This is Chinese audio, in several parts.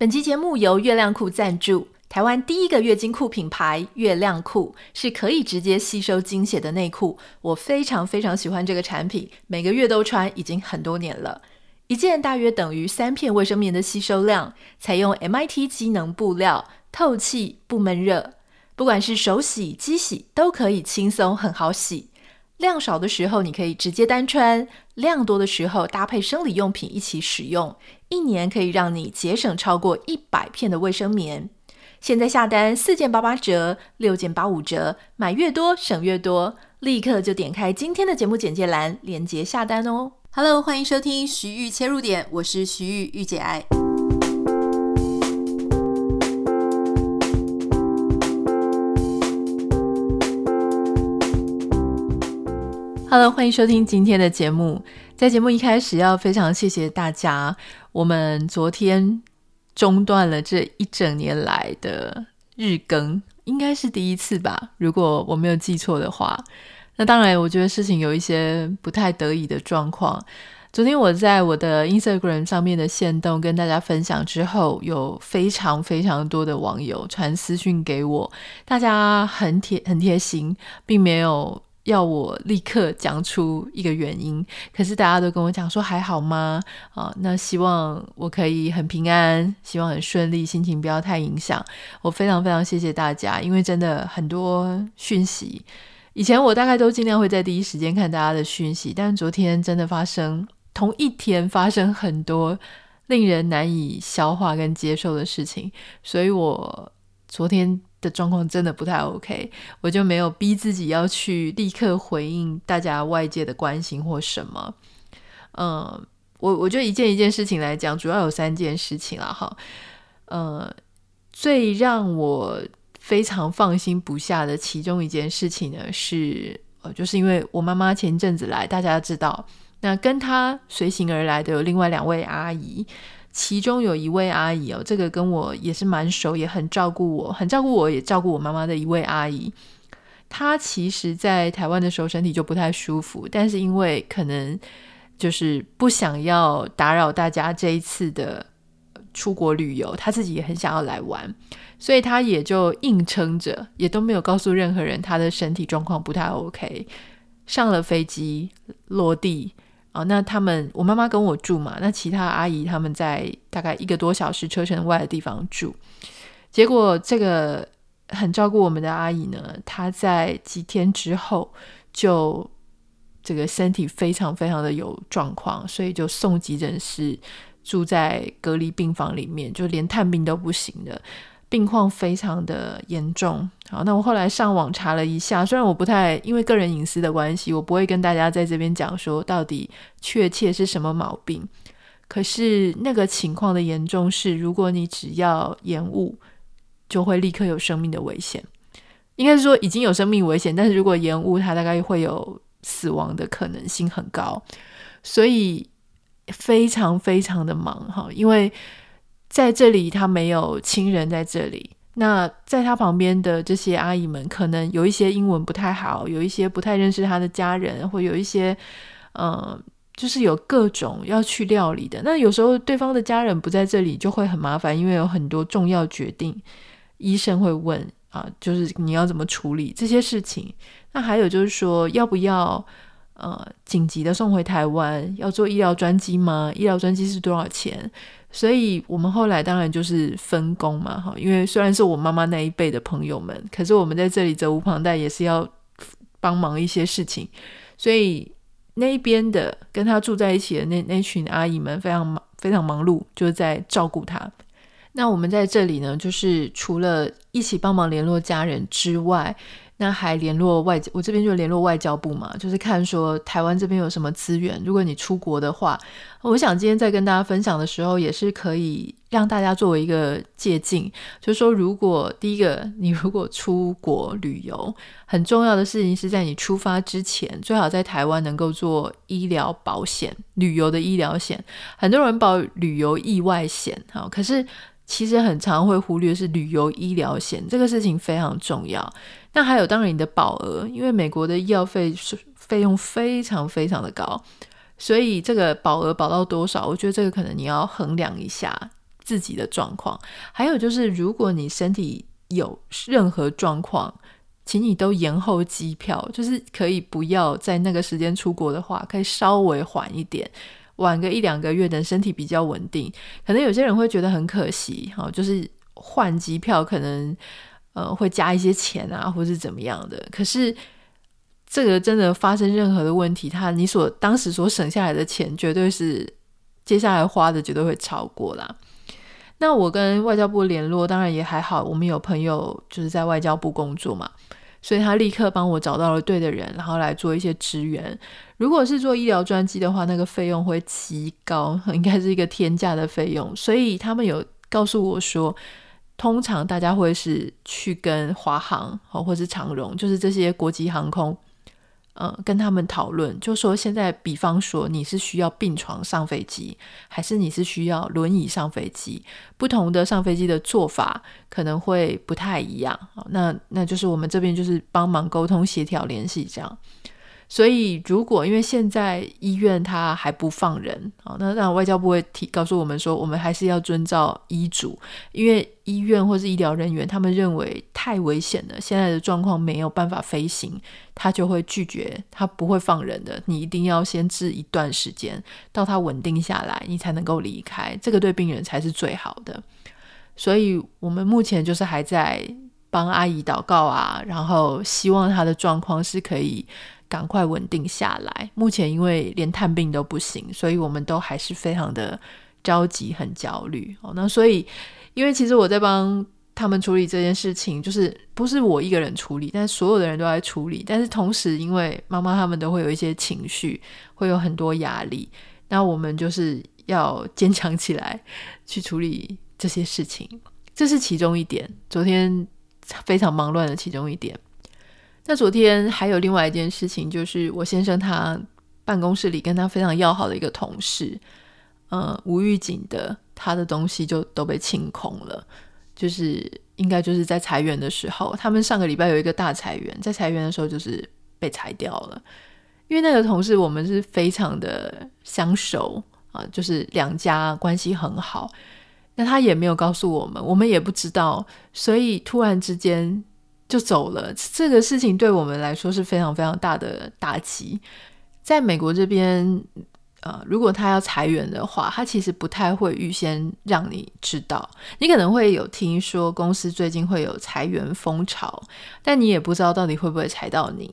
本期节目由月亮裤赞助。台湾第一个月经裤品牌月亮裤是可以直接吸收经血的内裤，我非常非常喜欢这个产品，每个月都穿，已经很多年了。一件大约等于三片卫生棉的吸收量，采用 MIT 机能布料，透气不闷热，不管是手洗、机洗都可以轻松很好洗。量少的时候你可以直接单穿，量多的时候搭配生理用品一起使用，一年可以让你节省超过一百片的卫生棉。现在下单四件八八折，六件八五折，买越多省越多，立刻就点开今天的节目简介栏，链接下单哦。Hello，欢迎收听徐玉切入点，我是徐玉玉姐爱。Hello，欢迎收听今天的节目。在节目一开始，要非常谢谢大家，我们昨天。中断了这一整年来的日更，应该是第一次吧？如果我没有记错的话，那当然，我觉得事情有一些不太得已的状况。昨天我在我的 Instagram 上面的线动跟大家分享之后，有非常非常多的网友传私讯给我，大家很贴很贴心，并没有。要我立刻讲出一个原因，可是大家都跟我讲说还好吗？啊，那希望我可以很平安，希望很顺利，心情不要太影响。我非常非常谢谢大家，因为真的很多讯息，以前我大概都尽量会在第一时间看大家的讯息，但昨天真的发生同一天发生很多令人难以消化跟接受的事情，所以我昨天。的状况真的不太 OK，我就没有逼自己要去立刻回应大家外界的关心或什么。嗯，我我就一件一件事情来讲，主要有三件事情了哈。呃，最让我非常放心不下的其中一件事情呢，是呃，就是因为我妈妈前阵子来，大家知道，那跟她随行而来的有另外两位阿姨。其中有一位阿姨哦，这个跟我也是蛮熟，也很照顾我，很照顾我，也照顾我妈妈的一位阿姨。她其实，在台湾的时候身体就不太舒服，但是因为可能就是不想要打扰大家这一次的出国旅游，她自己也很想要来玩，所以她也就硬撑着，也都没有告诉任何人她的身体状况不太 OK。上了飞机，落地。哦，那他们我妈妈跟我住嘛，那其他阿姨他们在大概一个多小时车程外的地方住。结果这个很照顾我们的阿姨呢，她在几天之后就这个身体非常非常的有状况，所以就送急诊室，住在隔离病房里面，就连探病都不行的。病况非常的严重，好，那我后来上网查了一下，虽然我不太因为个人隐私的关系，我不会跟大家在这边讲说到底确切是什么毛病，可是那个情况的严重是，如果你只要延误，就会立刻有生命的危险，应该是说已经有生命危险，但是如果延误，它大概会有死亡的可能性很高，所以非常非常的忙哈，因为。在这里，他没有亲人在这里。那在他旁边的这些阿姨们，可能有一些英文不太好，有一些不太认识他的家人，或有一些，嗯、就是有各种要去料理的。那有时候对方的家人不在这里，就会很麻烦，因为有很多重要决定，医生会问啊，就是你要怎么处理这些事情。那还有就是说，要不要呃紧急的送回台湾？要做医疗专机吗？医疗专机是多少钱？所以我们后来当然就是分工嘛，哈，因为虽然是我妈妈那一辈的朋友们，可是我们在这里责无旁贷，也是要帮忙一些事情。所以那一边的跟他住在一起的那那群阿姨们非常忙，非常忙碌，就是在照顾他。那我们在这里呢，就是除了一起帮忙联络家人之外。那还联络外，我这边就联络外交部嘛，就是看说台湾这边有什么资源。如果你出国的话，我想今天在跟大家分享的时候，也是可以让大家作为一个借镜，就是说，如果第一个你如果出国旅游，很重要的事情是在你出发之前，最好在台湾能够做医疗保险，旅游的医疗险。很多人保旅游意外险，哈，可是。其实很常会忽略是旅游医疗险，这个事情非常重要。那还有当然你的保额，因为美国的医药费费用非常非常的高，所以这个保额保到多少，我觉得这个可能你要衡量一下，自己的状况。还有就是，如果你身体有任何状况，请你都延后机票，就是可以不要在那个时间出国的话，可以稍微缓一点，晚个一两个月，等身体比较稳定。可能有些人会觉得很可惜，哈，就是换机票可能呃会加一些钱啊，或是怎么样的。可是这个真的发生任何的问题，他你所当时所省下来的钱，绝对是接下来花的绝对会超过啦。那我跟外交部联络，当然也还好，我们有朋友就是在外交部工作嘛，所以他立刻帮我找到了对的人，然后来做一些支援。如果是做医疗专机的话，那个费用会极高，应该是一个天价的费用。所以他们有告诉我说，通常大家会是去跟华航或是长荣，就是这些国际航空。嗯，跟他们讨论，就说现在，比方说你是需要病床上飞机，还是你是需要轮椅上飞机？不同的上飞机的做法可能会不太一样。那那就是我们这边就是帮忙沟通协调联系这样。所以，如果因为现在医院他还不放人啊，那那外交部会提告诉我们说，我们还是要遵照医嘱，因为医院或是医疗人员他们认为太危险了，现在的状况没有办法飞行，他就会拒绝，他不会放人的。你一定要先治一段时间，到他稳定下来，你才能够离开，这个对病人才是最好的。所以我们目前就是还在帮阿姨祷告啊，然后希望她的状况是可以。赶快稳定下来。目前因为连探病都不行，所以我们都还是非常的着急，很焦虑。哦，那所以，因为其实我在帮他们处理这件事情，就是不是我一个人处理，但所有的人都在处理。但是同时，因为妈妈他们都会有一些情绪，会有很多压力，那我们就是要坚强起来去处理这些事情。这是其中一点。昨天非常忙乱的其中一点。那昨天还有另外一件事情，就是我先生他办公室里跟他非常要好的一个同事，呃，无预警的，他的东西就都被清空了。就是应该就是在裁员的时候，他们上个礼拜有一个大裁员，在裁员的时候就是被裁掉了。因为那个同事我们是非常的相熟啊，就是两家关系很好，那他也没有告诉我们，我们也不知道，所以突然之间。就走了，这个事情对我们来说是非常非常大的打击。在美国这边，呃，如果他要裁员的话，他其实不太会预先让你知道。你可能会有听说公司最近会有裁员风潮，但你也不知道到底会不会裁到你。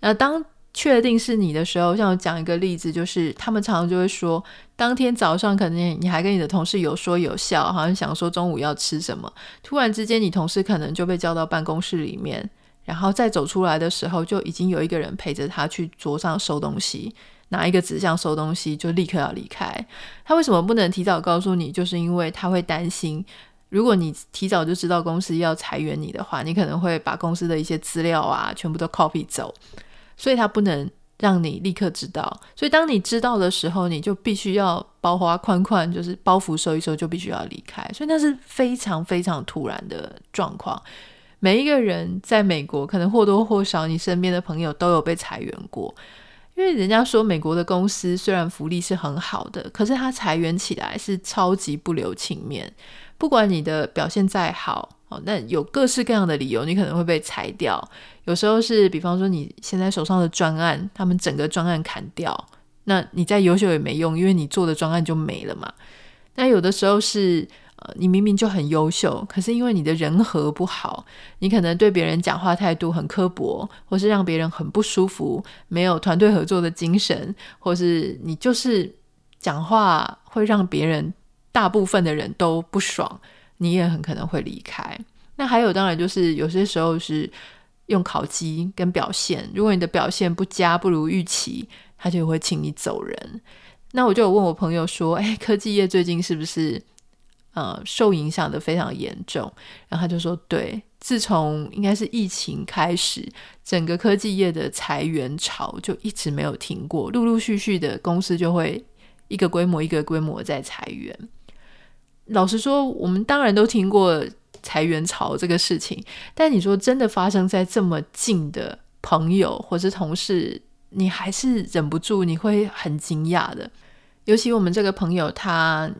那当确定是你的时候，像我讲一个例子，就是他们常常就会说，当天早上可能你还跟你的同事有说有笑，好像想说中午要吃什么，突然之间你同事可能就被叫到办公室里面，然后再走出来的时候，就已经有一个人陪着他去桌上收东西，拿一个纸箱收东西，就立刻要离开。他为什么不能提早告诉你？就是因为他会担心，如果你提早就知道公司要裁员你的话，你可能会把公司的一些资料啊全部都 copy 走。所以他不能让你立刻知道，所以当你知道的时候，你就必须要包花宽宽，就是包袱收一收，就必须要离开。所以那是非常非常突然的状况。每一个人在美国，可能或多或少，你身边的朋友都有被裁员过。因为人家说，美国的公司虽然福利是很好的，可是他裁员起来是超级不留情面。不管你的表现再好，哦，那有各式各样的理由，你可能会被裁掉。有时候是，比方说你现在手上的专案，他们整个专案砍掉，那你再优秀也没用，因为你做的专案就没了嘛。那有的时候是，呃，你明明就很优秀，可是因为你的人和不好，你可能对别人讲话态度很刻薄，或是让别人很不舒服，没有团队合作的精神，或是你就是讲话会让别人大部分的人都不爽，你也很可能会离开。那还有，当然就是有些时候是。用考绩跟表现，如果你的表现不佳，不如预期，他就会请你走人。那我就有问我朋友说：“哎，科技业最近是不是呃受影响的非常严重？”然后他就说：“对，自从应该是疫情开始，整个科技业的裁员潮就一直没有停过，陆陆续续的公司就会一个规模一个规模在裁员。老实说，我们当然都听过。”裁员潮这个事情，但你说真的发生在这么近的朋友或是同事，你还是忍不住，你会很惊讶的。尤其我们这个朋友，他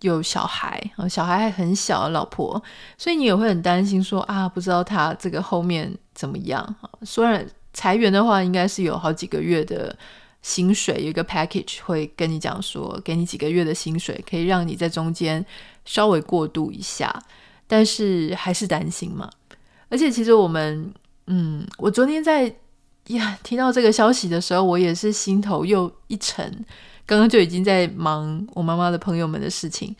有小孩，小孩还很小，老婆，所以你也会很担心说啊，不知道他这个后面怎么样。虽然裁员的话，应该是有好几个月的薪水，有一个 package 会跟你讲说，给你几个月的薪水，可以让你在中间稍微过渡一下，但是还是担心嘛。而且其实我们，嗯，我昨天在呀听到这个消息的时候，我也是心头又一沉。刚刚就已经在忙我妈妈的朋友们的事情，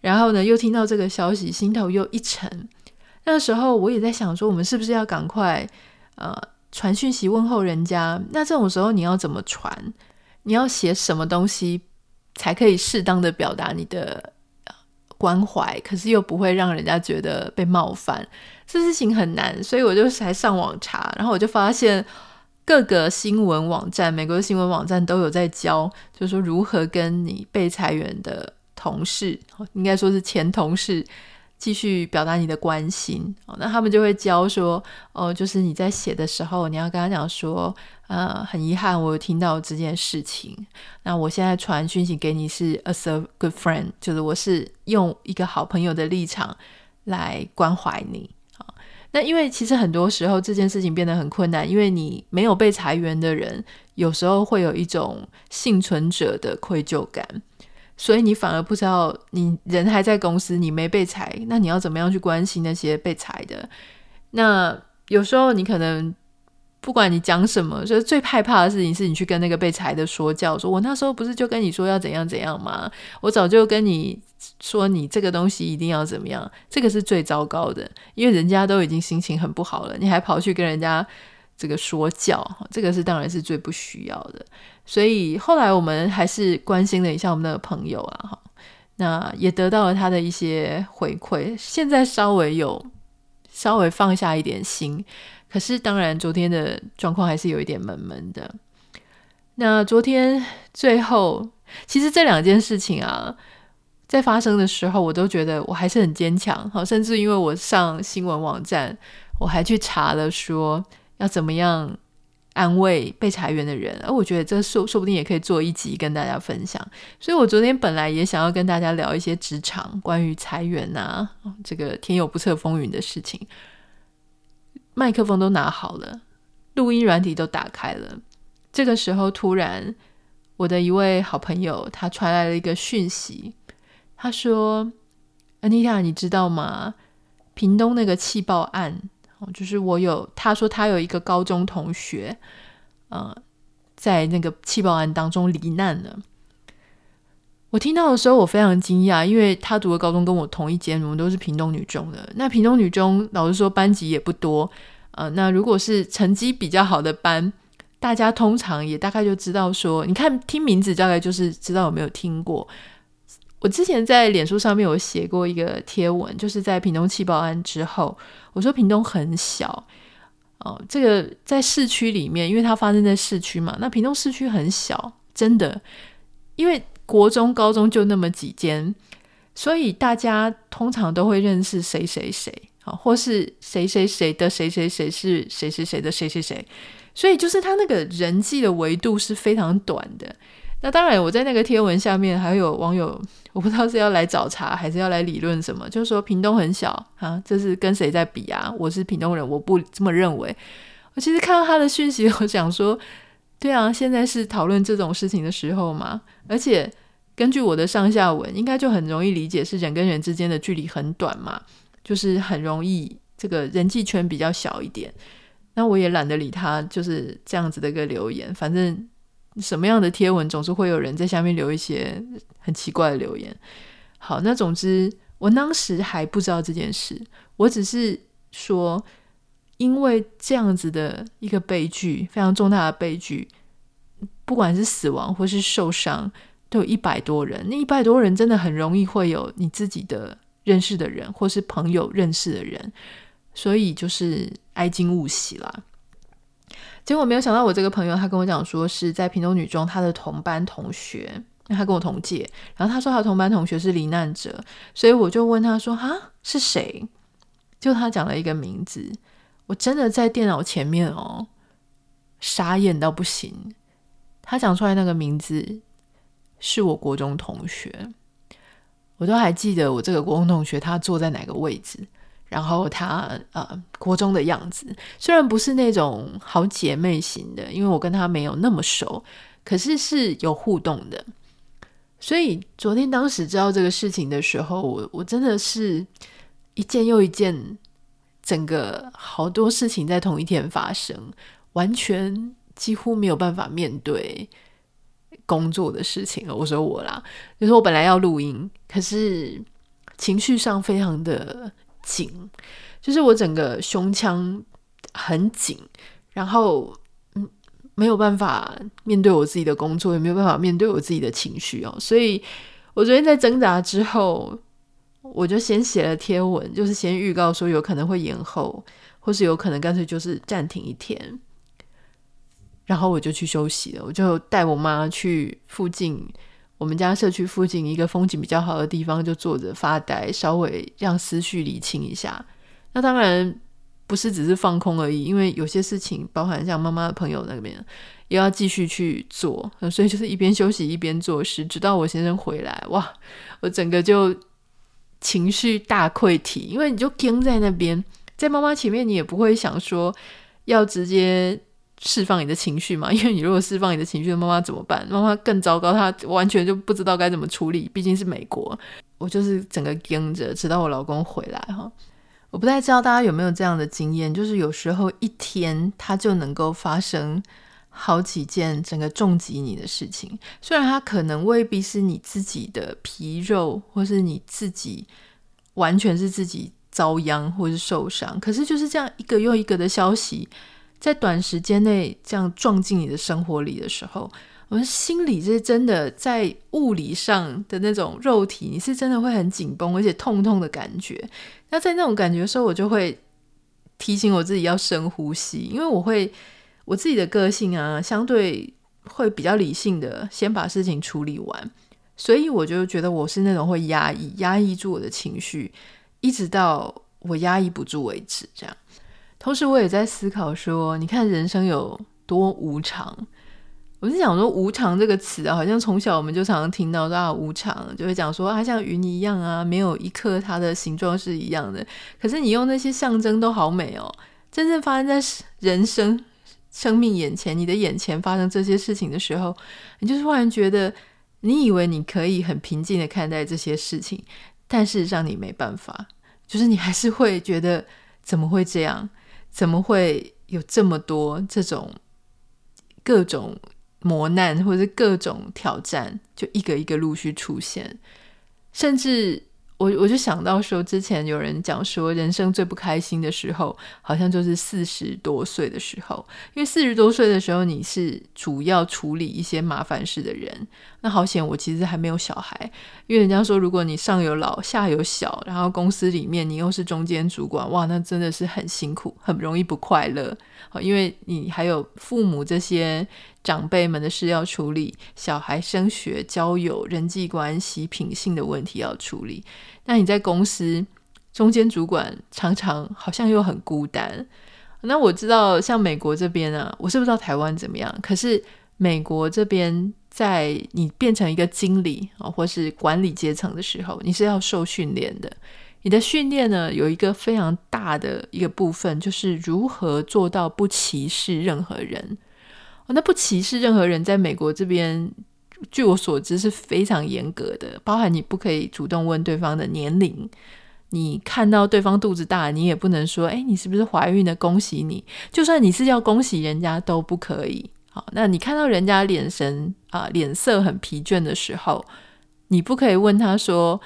然后呢，又听到这个消息，心头又一沉。那个时候我也在想说，我们是不是要赶快呃传讯息问候人家？那这种时候你要怎么传？你要写什么东西才可以适当的表达你的关怀，可是又不会让人家觉得被冒犯？这事情很难，所以我就才上网查，然后我就发现。各个新闻网站，美国的新闻网站都有在教，就是说如何跟你被裁员的同事，应该说是前同事，继续表达你的关心哦。那他们就会教说，哦，就是你在写的时候，你要跟他讲说，呃，很遗憾，我有听到这件事情。那我现在传讯息给你是 as a good friend，就是我是用一个好朋友的立场来关怀你。那因为其实很多时候这件事情变得很困难，因为你没有被裁员的人，有时候会有一种幸存者的愧疚感，所以你反而不知道你人还在公司，你没被裁，那你要怎么样去关心那些被裁的？那有时候你可能。不管你讲什么，就是最害怕的事情是你去跟那个被裁的说教，说我那时候不是就跟你说要怎样怎样吗？我早就跟你说你这个东西一定要怎么样，这个是最糟糕的，因为人家都已经心情很不好了，你还跑去跟人家这个说教，这个是当然是最不需要的。所以后来我们还是关心了一下我们那个朋友啊，哈，那也得到了他的一些回馈，现在稍微有稍微放下一点心。可是，当然，昨天的状况还是有一点闷闷的。那昨天最后，其实这两件事情啊，在发生的时候，我都觉得我还是很坚强。好，甚至因为我上新闻网站，我还去查了说要怎么样安慰被裁员的人。而我觉得这说说不定也可以做一集跟大家分享。所以我昨天本来也想要跟大家聊一些职场关于裁员啊，这个天有不测风云的事情。麦克风都拿好了，录音软体都打开了。这个时候，突然我的一位好朋友他传来了一个讯息，他说：“Anita，你知道吗？屏东那个气爆案，就是我有他说他有一个高中同学，呃，在那个气爆案当中罹难了。”我听到的时候，我非常惊讶，因为他读的高中跟我同一间，我们都是屏东女中的。那屏东女中，老实说，班级也不多。呃，那如果是成绩比较好的班，大家通常也大概就知道说，你看听名字，大概就是知道有没有听过。我之前在脸书上面有写过一个贴文，就是在屏东气爆案之后，我说屏东很小哦，这个在市区里面，因为它发生在市区嘛，那屏东市区很小，真的，因为。国中、高中就那么几间，所以大家通常都会认识谁谁谁，啊，或是谁谁谁的谁谁谁是谁谁谁的谁谁谁，所以就是他那个人际的维度是非常短的。那当然，我在那个贴文下面还有网友，我不知道是要来找茬还是要来理论什么，就是说屏东很小啊，这是跟谁在比啊？我是屏东人，我不这么认为。我其实看到他的讯息，我想说。对啊，现在是讨论这种事情的时候嘛。而且根据我的上下文，应该就很容易理解，是人跟人之间的距离很短嘛，就是很容易这个人际圈比较小一点。那我也懒得理他，就是这样子的一个留言。反正什么样的贴文，总是会有人在下面留一些很奇怪的留言。好，那总之我当时还不知道这件事，我只是说。因为这样子的一个悲剧，非常重大的悲剧，不管是死亡或是受伤，都有一百多人。那一百多人真的很容易会有你自己的认识的人，或是朋友认识的人，所以就是哀矜勿喜啦。结果没有想到，我这个朋友他跟我讲说是在屏东女中他的同班同学，他跟我同届，然后他说他的同班同学是罹难者，所以我就问他说：“啊，是谁？”就他讲了一个名字。我真的在电脑前面哦，傻眼到不行。他讲出来那个名字是我国中同学，我都还记得我这个国中同学他坐在哪个位置，然后他呃国中的样子，虽然不是那种好姐妹型的，因为我跟他没有那么熟，可是是有互动的。所以昨天当时知道这个事情的时候，我我真的是一件又一件，整个好多事情在同一天发生，完全几乎没有办法面对。工作的事情，我说我啦，就是我本来要录音，可是情绪上非常的紧，就是我整个胸腔很紧，然后嗯没有办法面对我自己的工作，也没有办法面对我自己的情绪哦，所以我昨天在挣扎之后，我就先写了贴文，就是先预告说有可能会延后，或是有可能干脆就是暂停一天。然后我就去休息了，我就带我妈去附近我们家社区附近一个风景比较好的地方，就坐着发呆，稍微让思绪理清一下。那当然不是只是放空而已，因为有些事情，包含像妈妈的朋友那边，也要继续去做，所以就是一边休息一边做事，直到我先生回来。哇，我整个就情绪大溃体，因为你就僵在那边，在妈妈前面，你也不会想说要直接。释放你的情绪嘛，因为你如果释放你的情绪，妈妈怎么办？妈妈更糟糕，她完全就不知道该怎么处理。毕竟是美国，我就是整个跟着，直到我老公回来哈。我不太知道大家有没有这样的经验，就是有时候一天它就能够发生好几件整个重击你的事情，虽然它可能未必是你自己的皮肉，或是你自己完全是自己遭殃或是受伤，可是就是这样一个又一个的消息。在短时间内这样撞进你的生活里的时候，我们心里是真的在物理上的那种肉体，你是真的会很紧绷，而且痛痛的感觉。那在那种感觉的时候，我就会提醒我自己要深呼吸，因为我会我自己的个性啊，相对会比较理性的先把事情处理完，所以我就觉得我是那种会压抑、压抑住我的情绪，一直到我压抑不住为止，这样。同时，我也在思考说，你看人生有多无常。我是想说，无常这个词啊，好像从小我们就常常听到，啊，无常就会讲说，它像云一样啊，没有一刻它的形状是一样的。可是你用那些象征都好美哦，真正发生在人生生命眼前，你的眼前发生这些事情的时候，你就是忽然觉得，你以为你可以很平静的看待这些事情，但事实上你没办法，就是你还是会觉得，怎么会这样？怎么会有这么多这种各种磨难，或者各种挑战，就一个一个陆续出现，甚至。我我就想到说，之前有人讲说，人生最不开心的时候，好像就是四十多岁的时候，因为四十多岁的时候，你是主要处理一些麻烦事的人。那好险，我其实还没有小孩，因为人家说，如果你上有老下有小，然后公司里面你又是中间主管，哇，那真的是很辛苦，很容易不快乐。好，因为你还有父母这些。长辈们的事要处理，小孩升学、交友、人际关系、品性的问题要处理。那你在公司中间主管，常常好像又很孤单。那我知道，像美国这边啊，我是不知道台湾怎么样。可是美国这边，在你变成一个经理啊，或是管理阶层的时候，你是要受训练的。你的训练呢，有一个非常大的一个部分，就是如何做到不歧视任何人。哦那不歧视任何人，在美国这边，据我所知是非常严格的，包含你不可以主动问对方的年龄，你看到对方肚子大，你也不能说，哎，你是不是怀孕了？恭喜你！就算你是要恭喜人家，都不可以。那你看到人家眼神啊，脸色很疲倦的时候，你不可以问他说，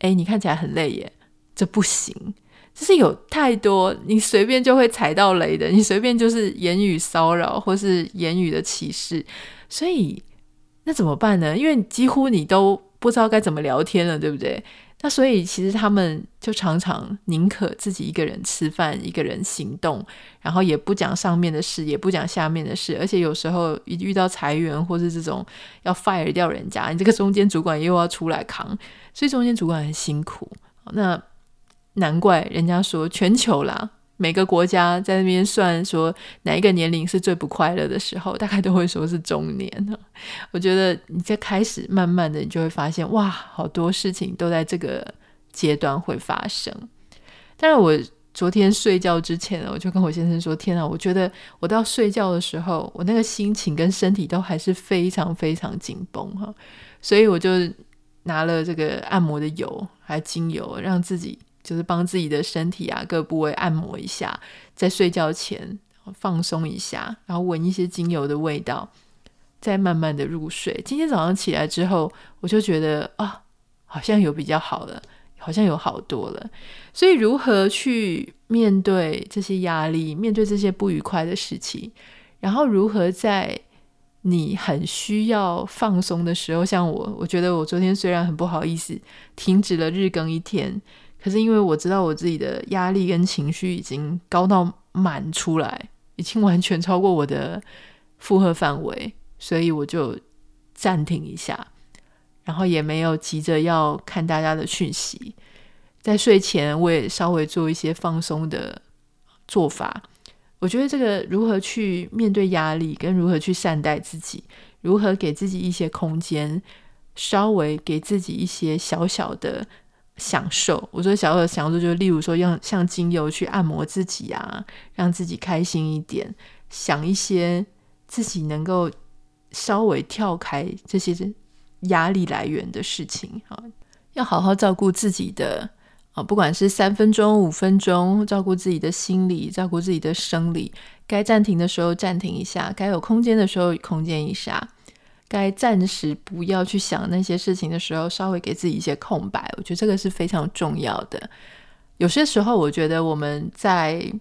哎，你看起来很累耶，这不行。就是有太多你随便就会踩到雷的，你随便就是言语骚扰或是言语的歧视，所以那怎么办呢？因为几乎你都不知道该怎么聊天了，对不对？那所以其实他们就常常宁可自己一个人吃饭，一个人行动，然后也不讲上面的事，也不讲下面的事，而且有时候一遇到裁员或是这种要 fire 掉人家，你这个中间主管又要出来扛，所以中间主管很辛苦。那难怪人家说全球啦，每个国家在那边算说哪一个年龄是最不快乐的时候，大概都会说是中年。我觉得你在开始慢慢的，你就会发现哇，好多事情都在这个阶段会发生。但是我昨天睡觉之前，我就跟我先生说：“天啊，我觉得我到睡觉的时候，我那个心情跟身体都还是非常非常紧绷哈。”所以我就拿了这个按摩的油还有精油，让自己。就是帮自己的身体啊，各部位按摩一下，在睡觉前放松一下，然后闻一些精油的味道，再慢慢的入睡。今天早上起来之后，我就觉得啊，好像有比较好了，好像有好多了。所以，如何去面对这些压力，面对这些不愉快的事情，然后如何在你很需要放松的时候，像我，我觉得我昨天虽然很不好意思，停止了日更一天。可是因为我知道我自己的压力跟情绪已经高到满出来，已经完全超过我的负荷范围，所以我就暂停一下，然后也没有急着要看大家的讯息。在睡前我也稍微做一些放松的做法。我觉得这个如何去面对压力，跟如何去善待自己，如何给自己一些空间，稍微给自己一些小小的。享受，我说小小的享受，就是例如说，用像精油去按摩自己啊，让自己开心一点，想一些自己能够稍微跳开这些压力来源的事情啊，要好好照顾自己的啊，不管是三分钟、五分钟，照顾自己的心理，照顾自己的生理，该暂停的时候暂停一下，该有空间的时候空间一下。该暂时不要去想那些事情的时候，稍微给自己一些空白，我觉得这个是非常重要的。有些时候，我觉得我们在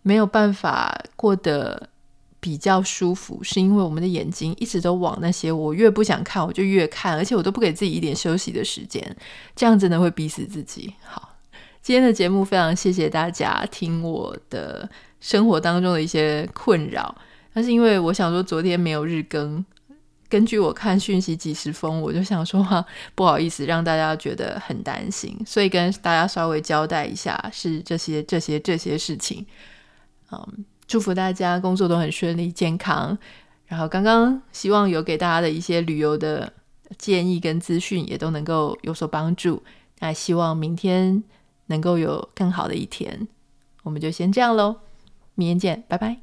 没有办法过得比较舒服，是因为我们的眼睛一直都往那些我越不想看，我就越看，而且我都不给自己一点休息的时间，这样真的会逼死自己。好，今天的节目非常谢谢大家听我的生活当中的一些困扰，但是因为我想说昨天没有日更。根据我看讯息几时封，我就想说，不好意思让大家觉得很担心，所以跟大家稍微交代一下，是这些这些这些事情。嗯，祝福大家工作都很顺利、健康。然后刚刚希望有给大家的一些旅游的建议跟资讯，也都能够有所帮助。那希望明天能够有更好的一天。我们就先这样喽，明天见，拜拜。